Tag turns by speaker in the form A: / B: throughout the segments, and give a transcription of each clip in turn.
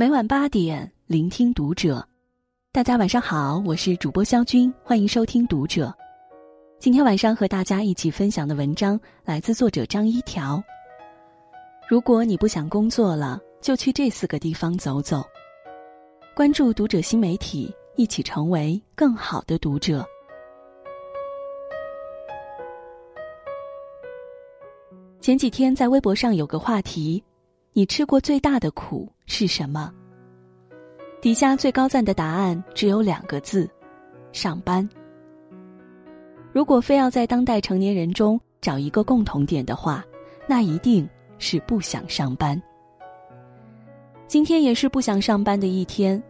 A: 每晚八点，聆听读者。大家晚上好，我是主播肖军，欢迎收听读者。今天晚上和大家一起分享的文章来自作者张一条。如果你不想工作了，就去这四个地方走走。关注读者新媒体，一起成为更好的读者。前几天在微博上有个话题：你吃过最大的苦是什么？底下最高赞的答案只有两个字：上班。如果非要在当代成年人中找一个共同点的话，那一定是不想上班。今天也是不想上班的一天，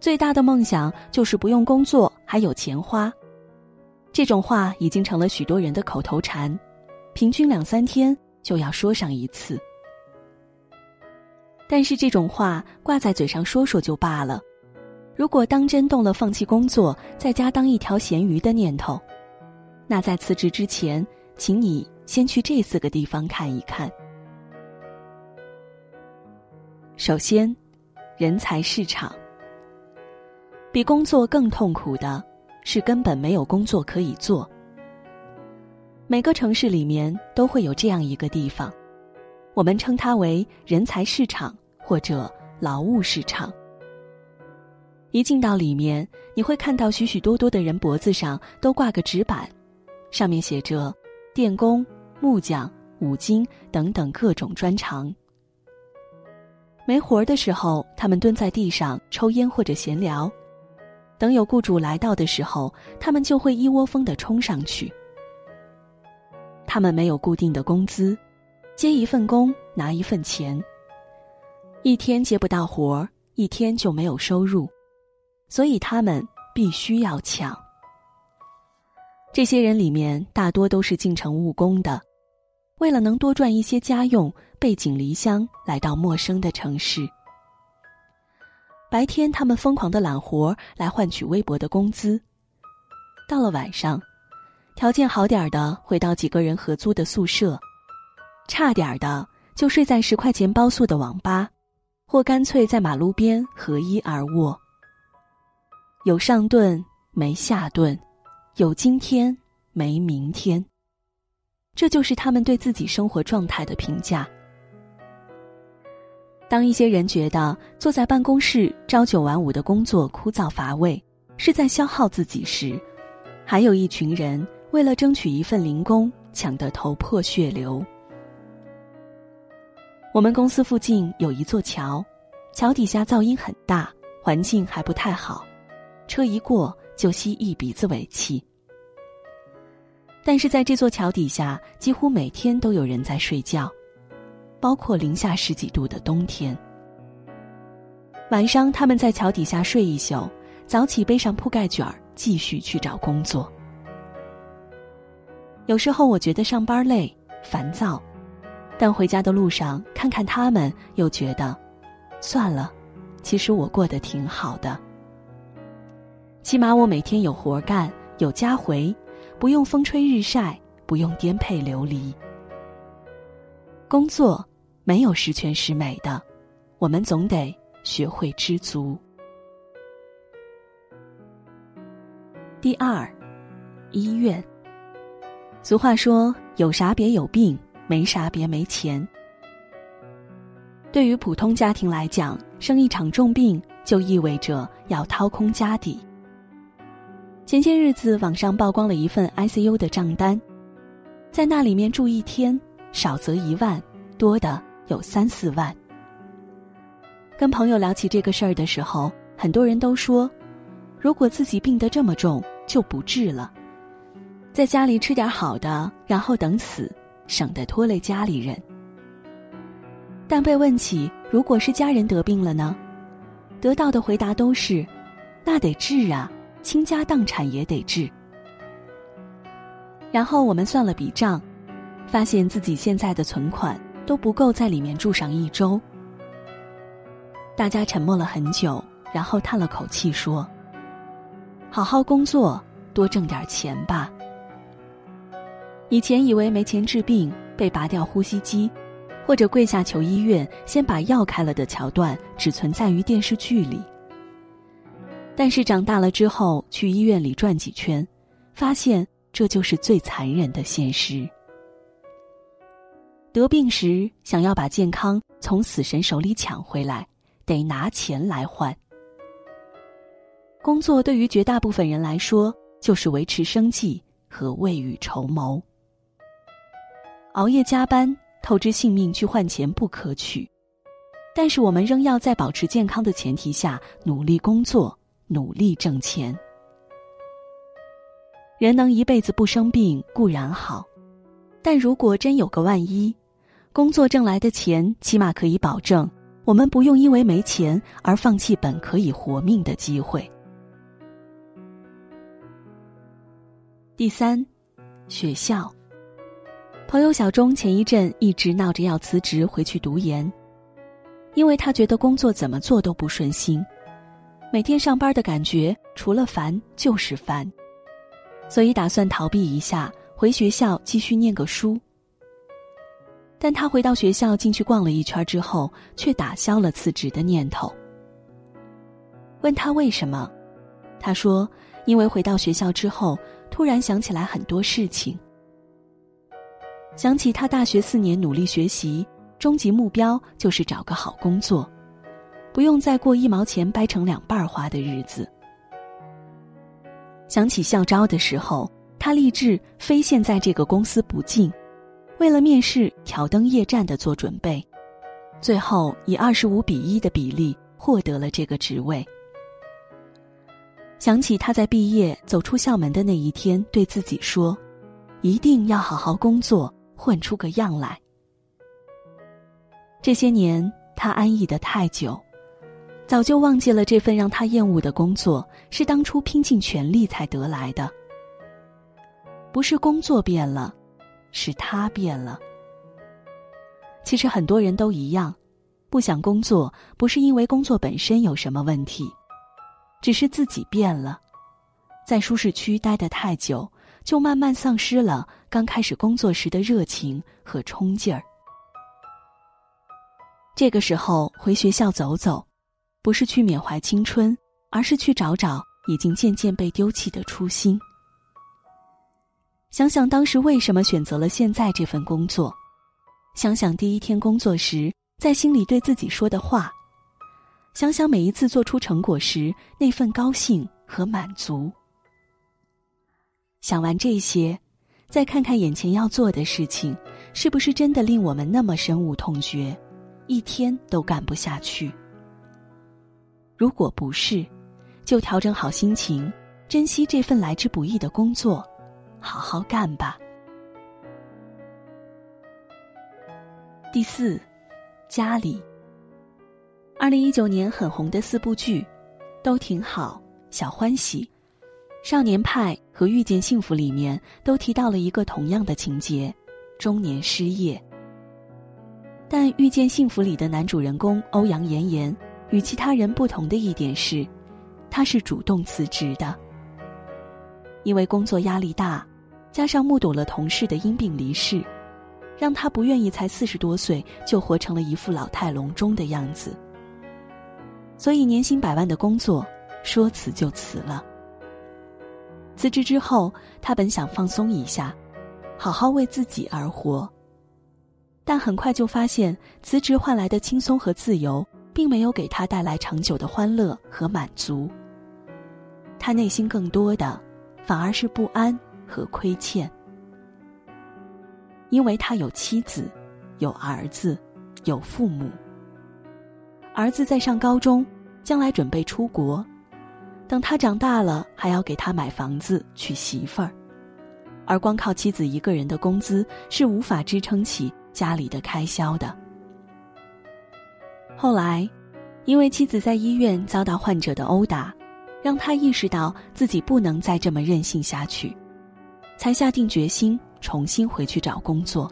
A: 最大的梦想就是不用工作还有钱花。这种话已经成了许多人的口头禅，平均两三天。就要说上一次，但是这种话挂在嘴上说说就罢了。如果当真动了放弃工作，在家当一条咸鱼的念头，那在辞职之前，请你先去这四个地方看一看。首先，人才市场。比工作更痛苦的是根本没有工作可以做。每个城市里面都会有这样一个地方，我们称它为人才市场或者劳务市场。一进到里面，你会看到许许多多的人脖子上都挂个纸板，上面写着电工、木匠、五金等等各种专长。没活儿的时候，他们蹲在地上抽烟或者闲聊；等有雇主来到的时候，他们就会一窝蜂的冲上去。他们没有固定的工资，接一份工拿一份钱。一天接不到活儿，一天就没有收入，所以他们必须要抢。这些人里面大多都是进城务工的，为了能多赚一些家用，背井离乡来到陌生的城市。白天他们疯狂的揽活儿来换取微薄的工资，到了晚上。条件好点儿的会到几个人合租的宿舍，差点儿的就睡在十块钱包宿的网吧，或干脆在马路边合衣而卧。有上顿没下顿，有今天没明天。这就是他们对自己生活状态的评价。当一些人觉得坐在办公室朝九晚五的工作枯燥乏味，是在消耗自己时，还有一群人。为了争取一份零工，抢得头破血流。我们公司附近有一座桥，桥底下噪音很大，环境还不太好，车一过就吸一鼻子尾气。但是在这座桥底下，几乎每天都有人在睡觉，包括零下十几度的冬天。晚上他们在桥底下睡一宿，早起背上铺盖卷儿，继续去找工作。有时候我觉得上班累、烦躁，但回家的路上看看他们，又觉得，算了，其实我过得挺好的。起码我每天有活干，有家回，不用风吹日晒，不用颠沛流离。工作没有十全十美的，我们总得学会知足。第二，医院。俗话说：“有啥别有病，没啥别没钱。”对于普通家庭来讲，生一场重病就意味着要掏空家底。前些日子，网上曝光了一份 ICU 的账单，在那里面住一天，少则一万，多的有三四万。跟朋友聊起这个事儿的时候，很多人都说：“如果自己病得这么重，就不治了。”在家里吃点好的，然后等死，省得拖累家里人。但被问起如果是家人得病了呢，得到的回答都是：那得治啊，倾家荡产也得治。然后我们算了笔账，发现自己现在的存款都不够在里面住上一周。大家沉默了很久，然后叹了口气说：“好好工作，多挣点钱吧。”以前以为没钱治病，被拔掉呼吸机，或者跪下求医院先把药开了的桥段，只存在于电视剧里。但是长大了之后，去医院里转几圈，发现这就是最残忍的现实。得病时，想要把健康从死神手里抢回来，得拿钱来换。工作对于绝大部分人来说，就是维持生计和未雨绸缪。熬夜加班、透支性命去换钱不可取，但是我们仍要在保持健康的前提下努力工作。努力挣钱，人能一辈子不生病固然好，但如果真有个万一，工作挣来的钱起码可以保证我们不用因为没钱而放弃本可以活命的机会。第三，学校，朋友小钟前一阵一直闹着要辞职回去读研，因为他觉得工作怎么做都不顺心。每天上班的感觉，除了烦就是烦，所以打算逃避一下，回学校继续念个书。但他回到学校进去逛了一圈之后，却打消了辞职的念头。问他为什么，他说：“因为回到学校之后，突然想起来很多事情，想起他大学四年努力学习，终极目标就是找个好工作。”不用再过一毛钱掰成两半花的日子。想起校招的时候，他立志非现在这个公司不进，为了面试挑灯夜战的做准备，最后以二十五比一的比例获得了这个职位。想起他在毕业走出校门的那一天，对自己说：“一定要好好工作，混出个样来。”这些年，他安逸的太久。早就忘记了这份让他厌恶的工作是当初拼尽全力才得来的。不是工作变了，是他变了。其实很多人都一样，不想工作不是因为工作本身有什么问题，只是自己变了，在舒适区待得太久，就慢慢丧失了刚开始工作时的热情和冲劲儿。这个时候回学校走走。不是去缅怀青春，而是去找找已经渐渐被丢弃的初心。想想当时为什么选择了现在这份工作，想想第一天工作时在心里对自己说的话，想想每一次做出成果时那份高兴和满足。想完这些，再看看眼前要做的事情，是不是真的令我们那么深恶痛绝，一天都干不下去？如果不是，就调整好心情，珍惜这份来之不易的工作，好好干吧。第四，家里。二零一九年很红的四部剧，都挺好，《小欢喜》《少年派》和《遇见幸福》里面都提到了一个同样的情节：中年失业。但《遇见幸福》里的男主人公欧阳妍妍。与其他人不同的一点是，他是主动辞职的。因为工作压力大，加上目睹了同事的因病离世，让他不愿意才四十多岁就活成了一副老态龙钟的样子。所以年薪百万的工作，说辞就辞了。辞职之后，他本想放松一下，好好为自己而活，但很快就发现辞职换来的轻松和自由。并没有给他带来长久的欢乐和满足。他内心更多的，反而是不安和亏欠，因为他有妻子，有儿子，有父母。儿子在上高中，将来准备出国，等他长大了，还要给他买房子、娶媳妇儿，而光靠妻子一个人的工资是无法支撑起家里的开销的。后来，因为妻子在医院遭到患者的殴打，让他意识到自己不能再这么任性下去，才下定决心重新回去找工作。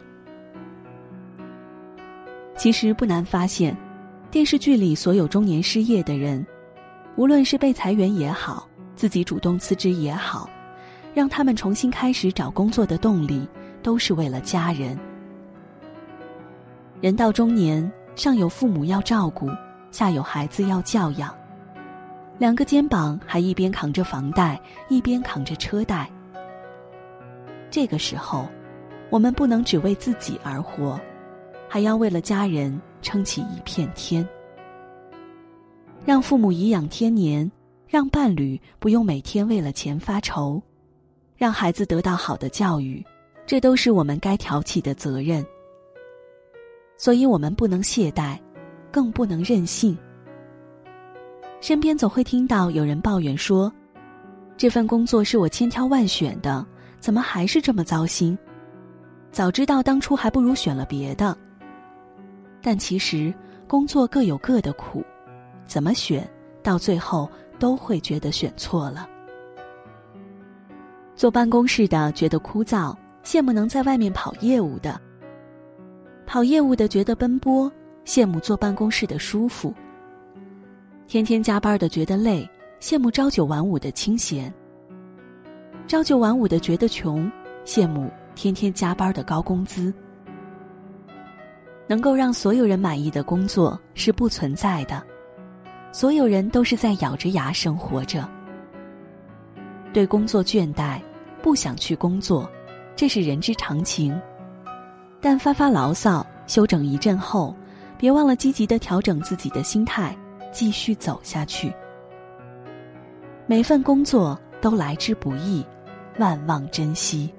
A: 其实不难发现，电视剧里所有中年失业的人，无论是被裁员也好，自己主动辞职也好，让他们重新开始找工作的动力，都是为了家人。人到中年，上有父母要照顾，下有孩子要教养，两个肩膀还一边扛着房贷，一边扛着车贷。这个时候，我们不能只为自己而活，还要为了家人撑起一片天。让父母颐养天年，让伴侣不用每天为了钱发愁，让孩子得到好的教育，这都是我们该挑起的责任。所以我们不能懈怠，更不能任性。身边总会听到有人抱怨说：“这份工作是我千挑万选的。”怎么还是这么糟心？早知道当初还不如选了别的。但其实工作各有各的苦，怎么选，到最后都会觉得选错了。坐办公室的觉得枯燥，羡慕能在外面跑业务的；跑业务的觉得奔波，羡慕坐办公室的舒服；天天加班的觉得累，羡慕朝九晚五的清闲。朝九晚五的觉得穷，羡慕天天加班的高工资。能够让所有人满意的工作是不存在的，所有人都是在咬着牙生活着。对工作倦怠，不想去工作，这是人之常情。但发发牢骚，休整一阵后，别忘了积极的调整自己的心态，继续走下去。每份工作都来之不易。万望珍惜。